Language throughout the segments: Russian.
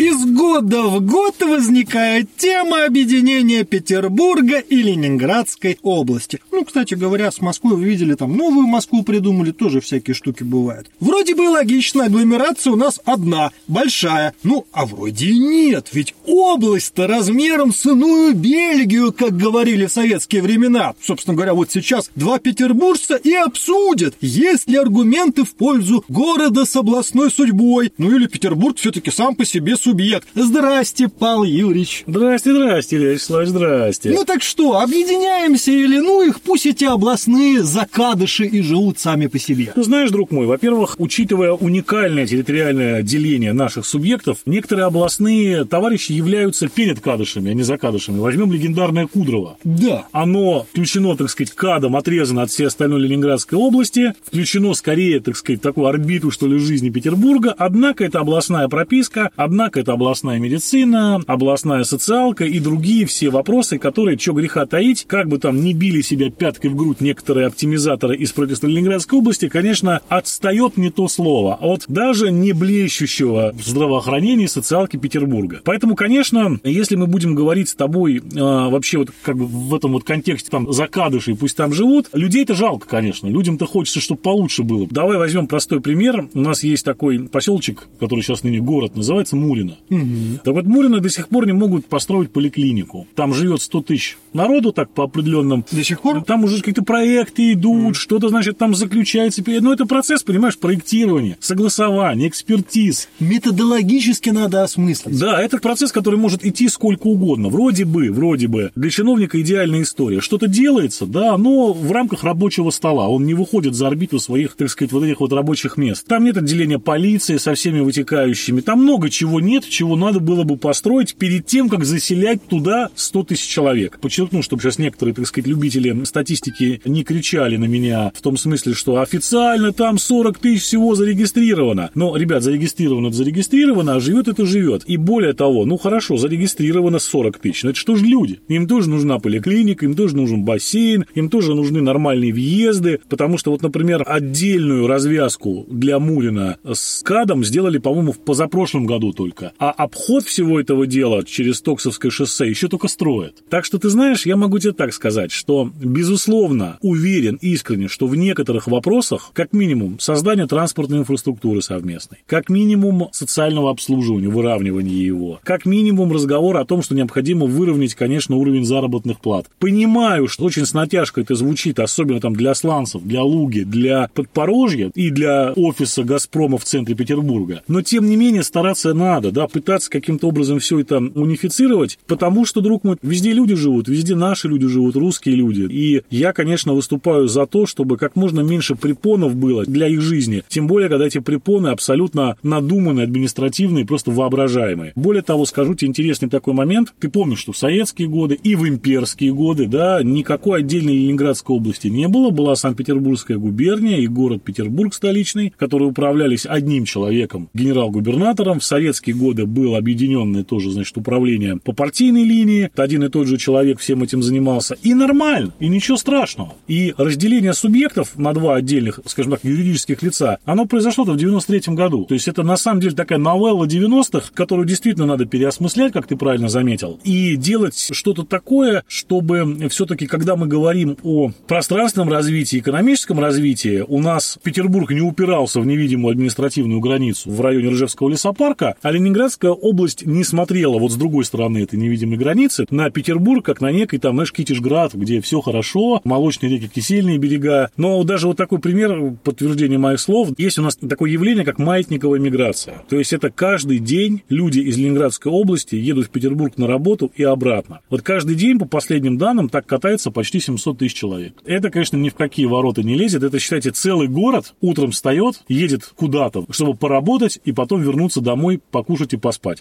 Из года в год возникает тема объединения Петербурга и Ленинградской области. Ну, кстати говоря, с Москвой вы видели, там новую Москву придумали, тоже всякие штуки бывают. Вроде бы логично, агломерация у нас одна, большая. Ну, а вроде и нет, ведь область-то размером с иную Бельгию, как говорили в советские времена. Собственно говоря, вот сейчас два петербуржца и обсудят, есть ли аргументы в пользу города с областной судьбой. Ну или Петербург все-таки сам по себе субъект. Здрасте, Павел Юрьевич. Здрасте, здрасте, Илья Вячеславович, здрасте. Ну так что, объединяемся или ну их, пусть эти областные закадыши и живут сами по себе. Ну, знаешь, друг мой, во-первых, учитывая уникальное территориальное деление наших субъектов, некоторые областные товарищи являются перед кадышами, а не за кадышами. Возьмем легендарное Кудрово. Да. Оно включено, так сказать, кадом, отрезано от всей остальной Ленинградской области, включено скорее, так сказать, такую орбиту, что ли, жизни Петербурга, однако это областная прописка, однако это областная медицина, областная социалка и другие все вопросы, которые, что греха таить, как бы там ни били себя пяткой в грудь некоторые оптимизаторы из правительства Ленинградской области, конечно, отстает не то слово от даже не блещущего в здравоохранении социалки Петербурга. Поэтому, конечно, если мы будем говорить с тобой э, вообще вот как бы в этом вот контексте там закадышей, пусть там живут, людей-то жалко, конечно, людям-то хочется, чтобы получше было. Давай возьмем простой пример. У нас есть такой поселочек, который сейчас ныне город, называется Мурино. Угу. Так вот, Мурино до сих пор не могут построить поликлинику. Там живет 100 тысяч народу так по определенным. До сих пор? Там уже какие-то проекты идут, что-то, значит, там заключается. Ну, это процесс, понимаешь, проектирования, согласования, экспертиз. Методологически надо осмыслить. Да, это процесс, который может идти сколько угодно. Вроде бы, вроде бы. Для чиновника идеальная история. Что-то делается, да, но в рамках рабочего стола. Он не выходит за орбиту своих, так сказать, вот этих вот рабочих мест. Там нет отделения полиции со всеми вытекающими. Там много чего нет, чего надо было бы построить перед тем, как заселять туда 100 тысяч человек. Подчеркну, чтобы сейчас некоторые, так сказать, любители статистики не кричали на меня в том смысле, что официально там 40 тысяч всего зарегистрировано. Но, ребят, зарегистрировано это зарегистрировано, а живет это живет. И более того, ну хорошо, зарегистрировано 40 тысяч. Но это что же люди? Им тоже нужна поликлиника, им тоже нужен бассейн, им тоже нужны нормальные въезды, потому что вот, например, отдельную развязку для Мурина с КАДом сделали, по-моему, в позапрошлом году только. А обход всего этого дела через Токсовское шоссе еще только строят. Так что, ты знаешь, я могу тебе так сказать, что, безусловно, уверен искренне, что в некоторых вопросах, как минимум, создание транспортной инфраструктуры совместной, как минимум социального обслуживания, выравнивания его, как минимум разговор о том, что необходимо выровнять, конечно, уровень заработных плат. Понимаю, что очень с натяжкой это звучит, особенно там для сланцев, для Луги, для Подпорожья и для офиса «Газпрома» в центре Петербурга. Но, тем не менее, стараться надо, да, пытаться каким-то образом все это унифицировать, потому что, друг мой, везде люди живут, везде наши люди живут, русские люди. И я, конечно, выступаю за то, чтобы как можно меньше препонов было для их жизни. Тем более, когда эти препоны абсолютно надуманные, административные, просто воображаемые. Более того, скажу тебе интересный такой момент. Ты помнишь, что в советские годы и в имперские годы, да, никакой отдельной Ленинградской области не было. Была Санкт-Петербургская губерния и город Петербург столичный, которые управлялись одним человеком, генерал-губернатором. В советские годы было объединенное тоже, значит, управление по партийной линии. Один и тот же человек всем этим занимался. И нормально, и ничего страшного. И разделение субъектов на два отдельных, скажем так, юридических лица, оно произошло-то в 93 году. То есть это на самом деле такая новелла 90-х, которую действительно надо переосмыслять, как ты правильно заметил, и делать что-то такое, чтобы все-таки, когда мы говорим о пространственном развитии, экономическом развитии, у нас Петербург не упирался в невидимую административную границу в районе Ржевского лесопарка, а Ленинградская область не смотрела вот с другой стороны этой невидимой границы на Петербург, как на некий там, знаешь, Китежград, где все хорошо, молочные реки, кисельные берега. Но даже вот такой пример, подтверждение моих слов, есть у нас такое явление, как маятниковая миграция. То есть это каждый день люди из Ленинградской области едут в Петербург на работу и обратно. Вот каждый день, по последним данным, так катается почти 700 тысяч человек. Это, конечно, ни в какие ворота не лезет. Это, считайте, целый город утром встает, едет куда-то, чтобы поработать и потом вернуться домой, покушать и поспать.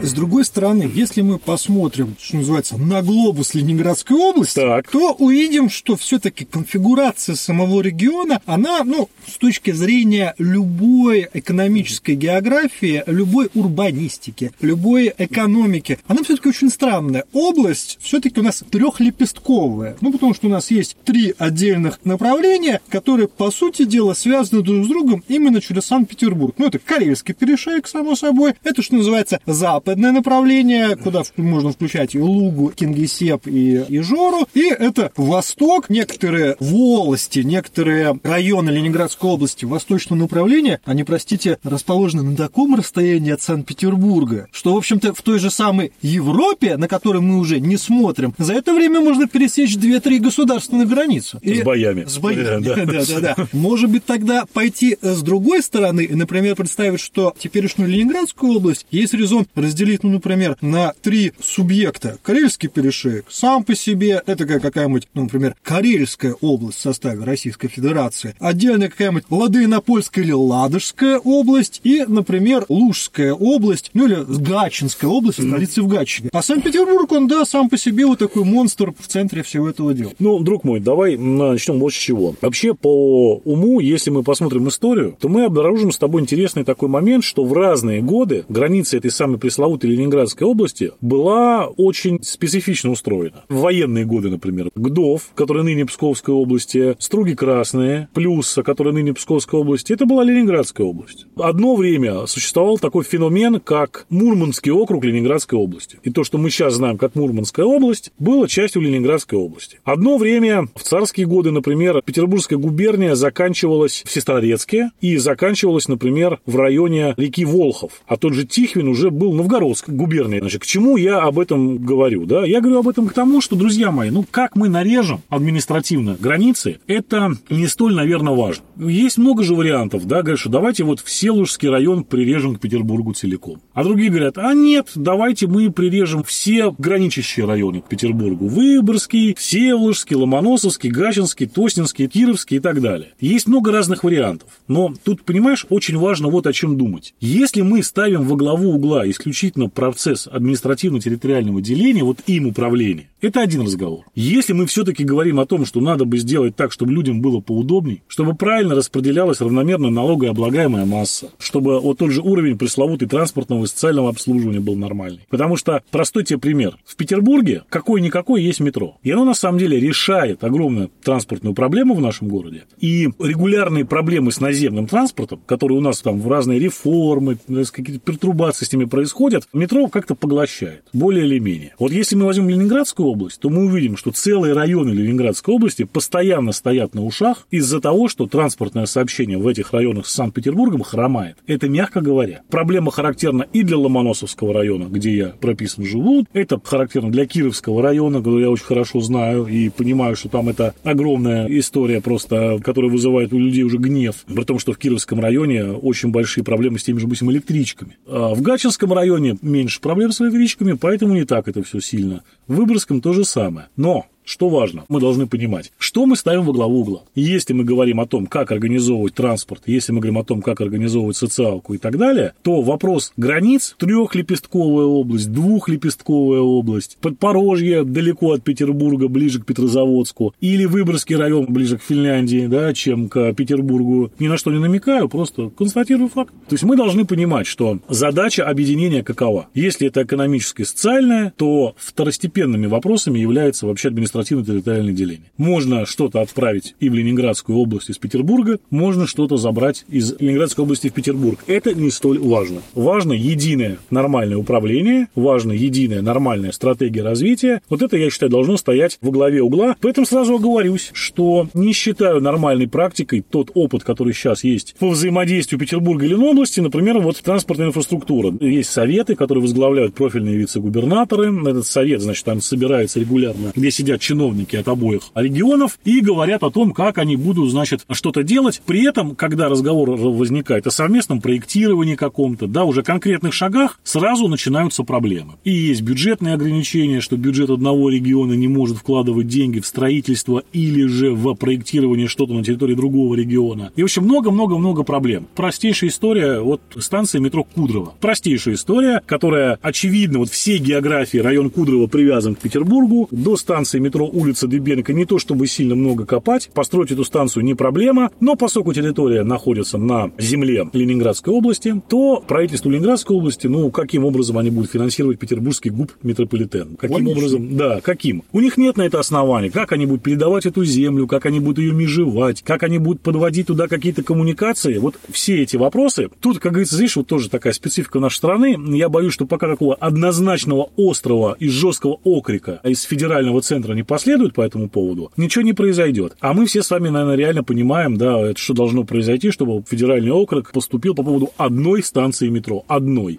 С другой стороны, если мы посмотрим, что называется, на глобус Ленинградской области, Так. то увидим, что все-таки конфигурация самого региона, она, ну, с точки зрения любой экономической географии, любой урбанистики, любой экономики, она все-таки очень странная. Область все-таки у нас трехлепестковая. Ну, потому что у нас есть три отдельных направления, которые, по сути дела, связаны друг с другом именно через Санкт-Петербург. Ну, это Карельский перешеек, само собой. Это, что называется, западное направление, куда можно включать и Лугу, Кингисепп и Ижору. И это восток, некоторые волости, некоторые районы Ленинградской области восточного направления, они, простите, расположены на таком расстоянии от Санкт-Петербурга, что, в общем-то, в той же самой Европе, на которой мы уже не смотрим, за это время можно пересечь 2-3 государственных границы. И- С боями. С боями, Да, да, да. да, да. Может быть, тогда пойти с другой стороны например, представить, что теперешнюю Ленинградскую область есть резон разделить, ну, например, на три субъекта. Карельский перешеек сам по себе, это как какая-нибудь, ну, например, Карельская область в составе Российской Федерации, отдельная какая-нибудь Ладоинопольская или Ладожская область и, например, Лужская область, ну, или Гатчинская область, столица в Гатчине. А Санкт-Петербург, он, да, сам по себе вот такой монстр в центре всего этого дела. Ну, друг мой, давай начнем вот с чего. Вообще, по уму, если мы посмотрим историю, то мы обнаружим с тобой интересный такой момент, что в разные годы граница этой самой пресловутой Ленинградской области была очень специфично устроена. В военные годы, например, Гдов, который ныне Псковской области, Струги Красные, Плюса, который ныне Псковской области, это была Ленинградская область. Одно время существовал такой феномен, как Мурманский округ Ленинградской области. И то, что мы сейчас знаем как Мурманская область, было частью Ленинградской области. Одно время, в царские годы, например, Петербургская губерния заканчивалась в Сестрорецке и заканчивалась, например, в районе реки Волхов. А тот же Тихвин уже был Новгородской губернией. Значит, к чему я об этом говорю? Да? Я говорю об этом к тому, что, друзья мои, ну как мы нарежем административно границы, это не столь, наверное, важно. Есть много же вариантов, да, говорят, что давайте вот Всеволожский район прирежем к Петербургу целиком. А другие говорят, а нет, давайте мы прирежем все граничащие районы к Петербургу. Выборгский, Всеволожский, Ломоносовский, Гачинский, Тоснинский, Кировский и так далее. Есть много разных вариантов. Но тут, понимаешь, очень важно вот о чем думать. Если мы ставим во главу угла исключительно процесс административно-территориального деления, вот им управления, это один разговор. Если мы все-таки говорим о том, что надо бы сделать так, чтобы людям было поудобней, чтобы правильно распределялась равномерно налогооблагаемая масса, чтобы вот тот же уровень пресловутый транспортного и социального обслуживания был нормальный. Потому что, простой тебе пример. В Петербурге какой-никакой есть метро. И оно на самом деле решает огромную транспортную проблему в нашем городе. И регулярные проблемы с наземным транспортом, которые у нас там в разные реформы, какие-то пертурбации с ними происходят, метро как-то поглощает, более или менее. Вот если мы возьмем Ленинградскую область, то мы увидим, что целые районы Ленинградской области постоянно стоят на ушах из-за того, что транспортное сообщение в этих районах с Санкт-Петербургом хромает. Это мягко говоря. Проблема характерна и для Ломоносовского района, где я прописан живу. Это характерно для Кировского района, который я очень хорошо знаю и понимаю, что там это огромная история просто, которая вызывает у людей уже гнев. При том, что в Кировском районе очень большие проблемы с теми же, допустим, электричками. А в Гатчинском районе меньше проблем с электричками, поэтому не так это все сильно. В Выборгском то же самое. Но что важно, мы должны понимать, что мы ставим во главу угла. Если мы говорим о том, как организовывать транспорт, если мы говорим о том, как организовывать социалку и так далее, то вопрос границ, трехлепестковая область, двухлепестковая область, Подпорожье далеко от Петербурга, ближе к Петрозаводску, или Выборгский район ближе к Финляндии, да, чем к Петербургу, ни на что не намекаю, просто констатирую факт. То есть мы должны понимать, что задача объединения какова. Если это экономическое и социальное, то второстепенными вопросами является вообще административно-территориальное деление. Можно что-то отправить и в Ленинградскую область из Петербурга, можно что-то забрать из Ленинградской области в Петербург. Это не столь важно. Важно единое нормальное управление, важно единая нормальная стратегия развития. Вот это, я считаю, должно стоять во главе угла. Поэтому сразу оговорюсь, что не считаю нормальной практикой тот опыт, который сейчас есть по взаимодействию Петербурга и Ленобласти, например, вот транспортная инфраструктура. Есть советы, которые возглавляют профильные вице-губернаторы. Этот совет, значит, там собирается регулярно, где сидят чиновники от обоих регионов и говорят о том, как они будут, значит, что-то делать. При этом, когда разговор возникает о совместном проектировании каком-то, да, уже конкретных шагах, сразу начинаются проблемы. И есть бюджетные ограничения, что бюджет одного региона не может вкладывать деньги в строительство или же в проектирование что-то на территории другого региона. И, в общем, много-много-много проблем. Простейшая история, вот станция метро Кудрово. Простейшая история, которая, очевидно, вот всей географии район Кудрово привязан к Петербургу. До станции метро улица Дыбенко не то чтобы сильно много копать. Построить эту станцию не проблема, но поскольку территория находится на земле Ленинградской области, то правительство Ленинградской области, ну, каким образом они будут финансировать петербургский ГУП метрополитен? Каким Логично. образом? Да, каким? У них нет на это основания. Как они будут передавать эту землю, как они будут ее межевать, как они будут подводить туда какие-то коммуникации. Вот все эти вопросы. Тут, как говорится, здесь вот тоже такая специфика нашей страны. Я боюсь, что пока такого однозначного острого и жесткого окрика из федерального центра не последует по этому поводу, ничего не произойдет. А мы все с вами, наверное, реально понимаем, да, это что должно произойти, чтобы федеральный округ поступил по поводу одной станции метро. Одной.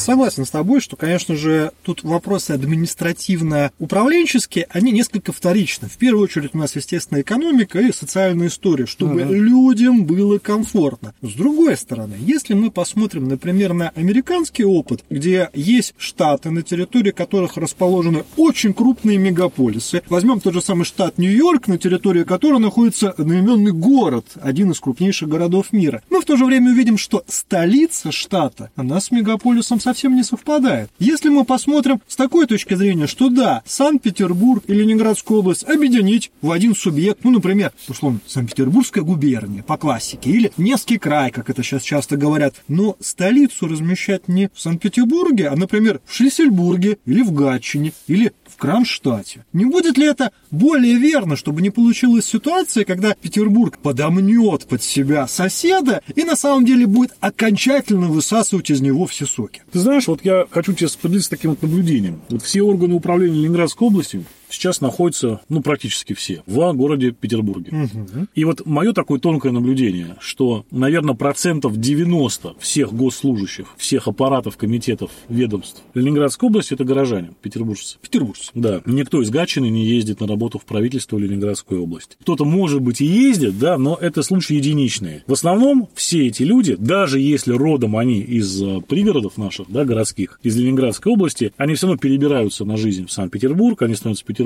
Согласен с тобой, что, конечно же, тут вопросы административно-управленческие, они несколько вторичны. В первую очередь у нас, естественно, экономика и социальная история, чтобы Ага. людям было комфортно. С другой стороны, если мы посмотрим, например, на американский опыт, где есть штаты, на территории которых расположены очень крупные мегаполисы, возьмем тот же самый штат Нью-Йорк, на территории которого находится одноименный город, один из крупнейших городов мира. Мы в то же время увидим, что столица штата, она с мегаполисом совсем не совпадает. Если мы посмотрим с такой точки зрения, что да, Санкт-Петербург и Ленинградскую область объединить в один субъект, ну, например, условно, Санкт-Петербургская губерния по классике, или Невский край, как это сейчас часто говорят, но столицу размещать не в Санкт-Петербурге, а, например, в Шлиссельбурге, или в Гатчине, или в Кронштадте. Не будет ли это более верно, чтобы не получилась ситуация, когда Петербург подомнет под себя соседа и на самом деле будет окончательно высасывать из него все соки? Ты знаешь, вот я хочу тебе поделиться таким вот наблюдением. Вот все органы управления Ленинградской области сейчас находятся, ну, практически все, в городе Петербурге. И вот мое такое тонкое наблюдение, что, наверное, процентов 90 всех госслужащих, всех аппаратов, комитетов, ведомств Ленинградской области – это горожане, петербуржцы. Петербуржцы. Да, никто из Гатчины не ездит на работу в правительство Ленинградской области. Кто-то, может быть, и ездит, да, но это случаи единичные. В основном все эти люди, даже если родом они из э, пригородов наших, да, городских, из Ленинградской области, они все равно перебираются на жизнь в Санкт-Петербург, они становятся петербуржцами,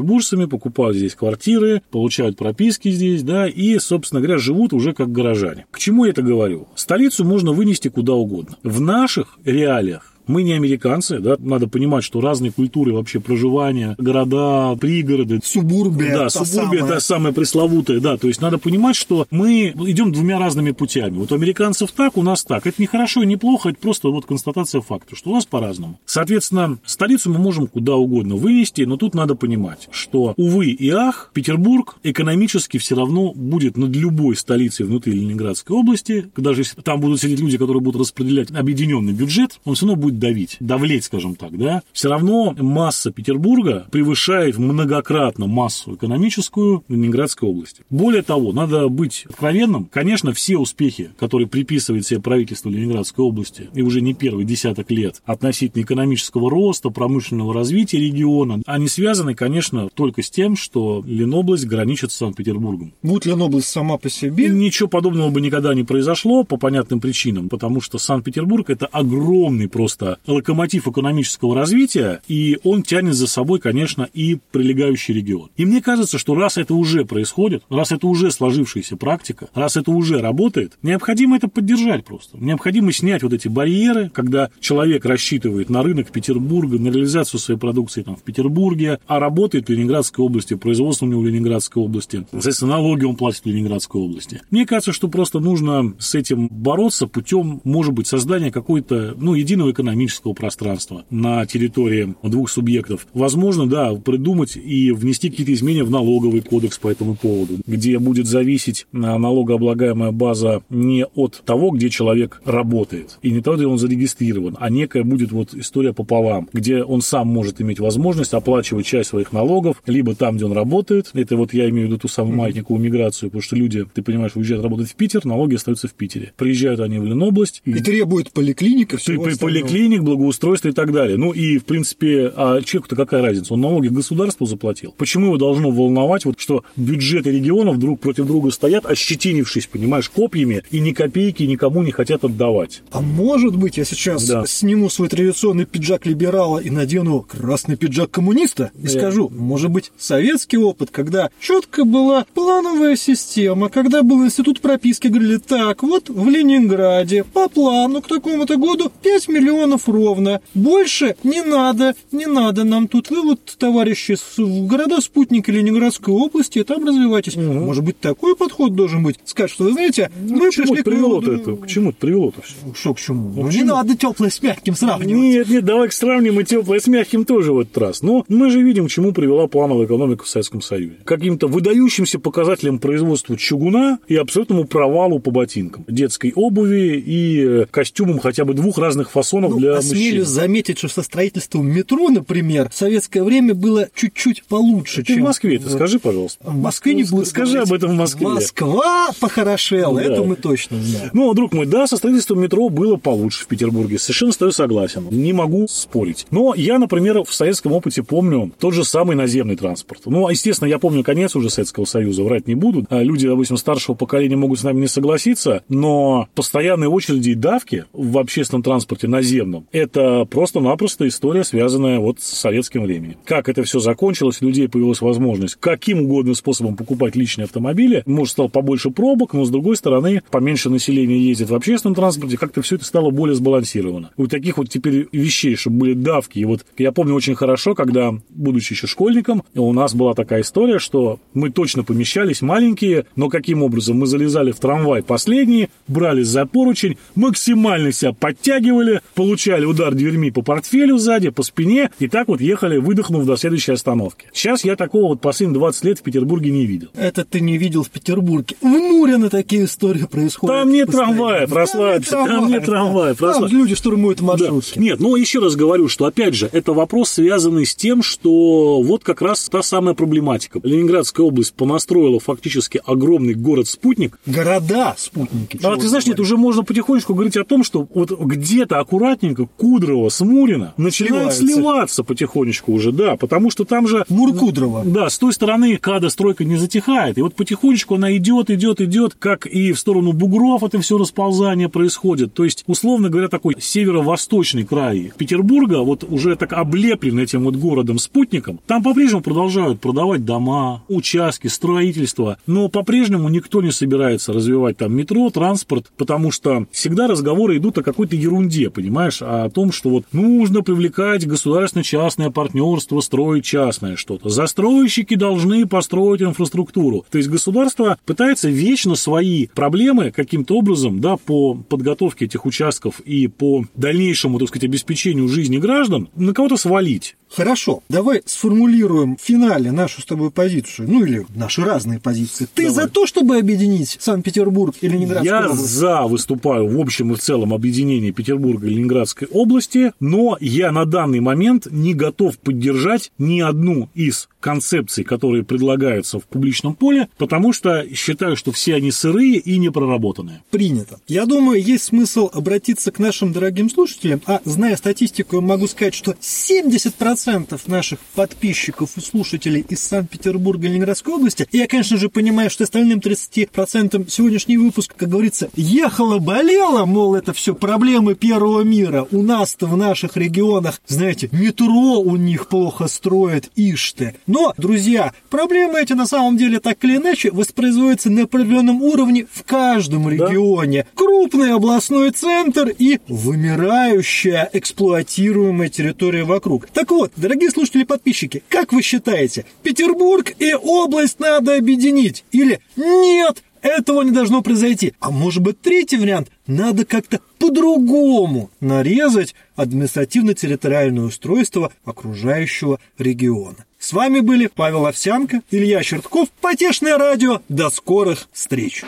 покупают здесь квартиры, получают прописки здесь, да, и, собственно говоря, живут уже как горожане. К чему я это говорю? Столицу можно вынести куда угодно. В наших реалиях мы не американцы, да, надо понимать, что разные культуры вообще проживания, города, пригороды, Субурбия. да, субурбия, самая. да, самая пресловутая, да. То есть надо понимать, что мы идем двумя разными путями. Вот у американцев так, у нас так. Это не хорошо и не плохо, это просто вот констатация факта, что у нас по-разному. Соответственно, столицу мы можем куда угодно вынести, но тут надо понимать, что, увы и ах, Петербург экономически все равно будет над любой столицей внутри Ленинградской области, даже если там будут сидеть люди, которые будут распределять объединенный бюджет, он все равно будет давить, давлеть, скажем так, да. Все равно масса Петербурга превышает многократно массу экономическую Ленинградской области. Более того, надо быть откровенным. Конечно, все успехи, которые приписывает себе правительство Ленинградской области, и уже не первый десяток лет, относительно экономического роста, промышленного развития региона, они связаны, конечно, только с тем, что Ленобласть граничит с Санкт-Петербургом. Будь Ленобласть сама по себе, Ничего подобного бы никогда не произошло по понятным причинам, потому что Санкт-Петербург это огромный просто локомотив экономического развития, и он тянет за собой, конечно, и прилегающий регион. И мне кажется, что раз это уже происходит, раз это уже сложившаяся практика, раз это уже работает, необходимо это поддержать просто. Необходимо снять вот эти барьеры, когда человек рассчитывает на рынок Петербурга, на реализацию своей продукции там, в Петербурге, а работает в Ленинградской области, производство у него в Ленинградской области, соответственно, налоги он платит в Ленинградской области. Мне кажется, что просто нужно с этим бороться путем, может быть, создания какой-то, ну, единого экономического пространства на территории двух субъектов. Возможно, да, придумать и внести какие-то изменения в налоговый кодекс по этому поводу, где будет зависеть а, налогооблагаемая база не от того, где человек работает, и не того, где он зарегистрирован, а некая будет вот история пополам, где он сам может иметь возможность оплачивать часть своих налогов, либо там, где он работает, это вот я имею в виду ту самую маятниковую миграцию, потому что люди, ты понимаешь, уезжают работать в Питер, налоги остаются в Питере. Приезжают они в Ленобласть, и требует поликлиника, всего при поликлинике денег, благоустройства и так далее. Ну и, в принципе, а человеку-то какая разница? Он налоги государству заплатил. Почему его должно волновать, вот, что бюджеты регионов друг против друга стоят, ощетинившись, понимаешь, копьями, и ни копейки никому не хотят отдавать? А может быть, я сейчас да. сниму свой традиционный пиджак либерала и надену красный пиджак коммуниста и да. скажу, может быть, советский опыт, когда четко была плановая система, когда был институт прописки, говорили, так, вот в Ленинграде по плану к такому-то году 5 миллионов ровно. Больше не надо, не надо нам тут. Вы вот, товарищи, в города-спутники Ленинградской области, там развивайтесь. Угу. Может быть, такой подход должен быть? Сказать, что вы знаете, ну, мы пришли к привело это? К чему это привело-то все? Что к чему? Ну, ну не надо теплое с мягким сравнивать. Нет, нет, давай сравним и теплое с мягким тоже в этот раз. Но мы же видим, к чему привела плановая экономика в Советском Союзе. Каким-то выдающимся показателем производства чугуна и абсолютному провалу по ботинкам, детской обуви и э, костюмам хотя бы двух разных фасонов ну, для осмелюсь мужчин. заметить, что со строительством метро, например, в советское время было чуть-чуть получше, Ты чем... в Москве это скажи, пожалуйста. В Москве не буду Скажи об этом в Москве. Москва похорошела, да. это мы точно знаем. Ну, друг мой, да, со строительством метро было получше в Петербурге, совершенно с тобой согласен, не могу спорить. Но я, например, в советском опыте помню тот же самый наземный транспорт. Ну, естественно, я помню конец уже Советского Союза, врать не буду. А люди, допустим, старшего поколения могут с нами не согласиться, но постоянные очереди и давки в общественном транспорте наземном – это просто-напросто история, связанная вот с советским временем. Как это все закончилось, у людей появилась возможность каким угодно способом покупать личные автомобили. Может, стало побольше пробок, но, с другой стороны, поменьше населения ездит в общественном транспорте, как-то все это стало более сбалансировано. У таких вот теперь вещей, чтобы были давки. И вот я помню очень хорошо, когда, будучи еще школьником, у нас была такая история, что мы точно помещались маленькие, но каким образом мы залезали в трамвай последние, брали за поручень, максимально себя подтягивали, получали удар дверьми по портфелю сзади, по спине, и так вот ехали, выдохнув до следующей остановки. Сейчас я такого вот последние 20 лет в Петербурге не видел. Это ты не видел в Петербурге. В Мурино такие истории происходят. Там нет трамвая, расслабься. Там нет трамвая, Там люди штурмуют маршрутки. Да. Нет, ну еще раз говорю, что опять же, это вопрос, связанный с тем, что вот как раз та самая проблематика. Ленинградская область понастроила фактически огромный город-спутник. Города-спутники. А ты знаешь, нет, уже можно потихонечку говорить о том, что вот где-то аккуратненько Кудрово, Смурина начинают сливаться потихонечку уже, да, потому что там же... Муркудрово. Да, с той стороны када стройка не затихает, и вот потихонечку она идет, идет, идет, как и в сторону бугров это все расползание происходит. То есть, условно говоря, такой северо-восточный край Петербурга, вот уже так облеплен этим вот городом-спутником, там по-прежнему продолжают продавать дома, участки, строительство, но по-прежнему никто не собирается развивать там метро, транспорт, потому что всегда разговоры идут о какой-то ерунде, понимаешь, о том, что вот нужно привлекать государственно-частное партнерство, строить частное что-то. Застройщики должны построить инфраструктуру. То есть государство пытается вечно свои проблемы каким-то образом, да, по подготовке этих участков и по дальнейшему, так сказать, обеспечению жизни граждан на кого-то свалить. Хорошо, давай сформулируем в финале нашу с тобой позицию, ну или наши разные позиции. Ты давай. за то, чтобы объединить Санкт-Петербург и Ленинградскую Я область? за выступаю в общем и в целом объединение Петербурга и Ленинградской области, но я на данный момент не готов поддержать ни одну из концепций, которые предлагаются в публичном поле, потому что считаю, что все они сырые и непроработанные. Принято. Я думаю, есть смысл обратиться к нашим дорогим слушателям, а зная статистику, могу сказать, что 70% 10% наших подписчиков и слушателей из Санкт-Петербурга и Ленинградской области. Я, конечно же, понимаю, что остальным 30% сегодняшний выпуск, как говорится, ехала-болела, мол, это все проблемы первого мира. У нас-то в наших регионах, знаете, метро у них плохо строят, ишь Но, друзья, проблемы эти на самом деле так или иначе воспроизводятся на определенном уровне в каждом регионе. Да? Крупный областной центр и вымирающая эксплуатируемая территория вокруг. Так вот, дорогие слушатели и подписчики, как вы считаете, Петербург и область надо объединить? Или нет, этого не должно произойти. А может быть, третий вариант, надо как-то по-другому нарезать административно-территориальное устройство окружающего региона. С вами были Павел Овсянко, Илья Чертков, Потешное радио. До скорых встреч!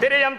Перейдем,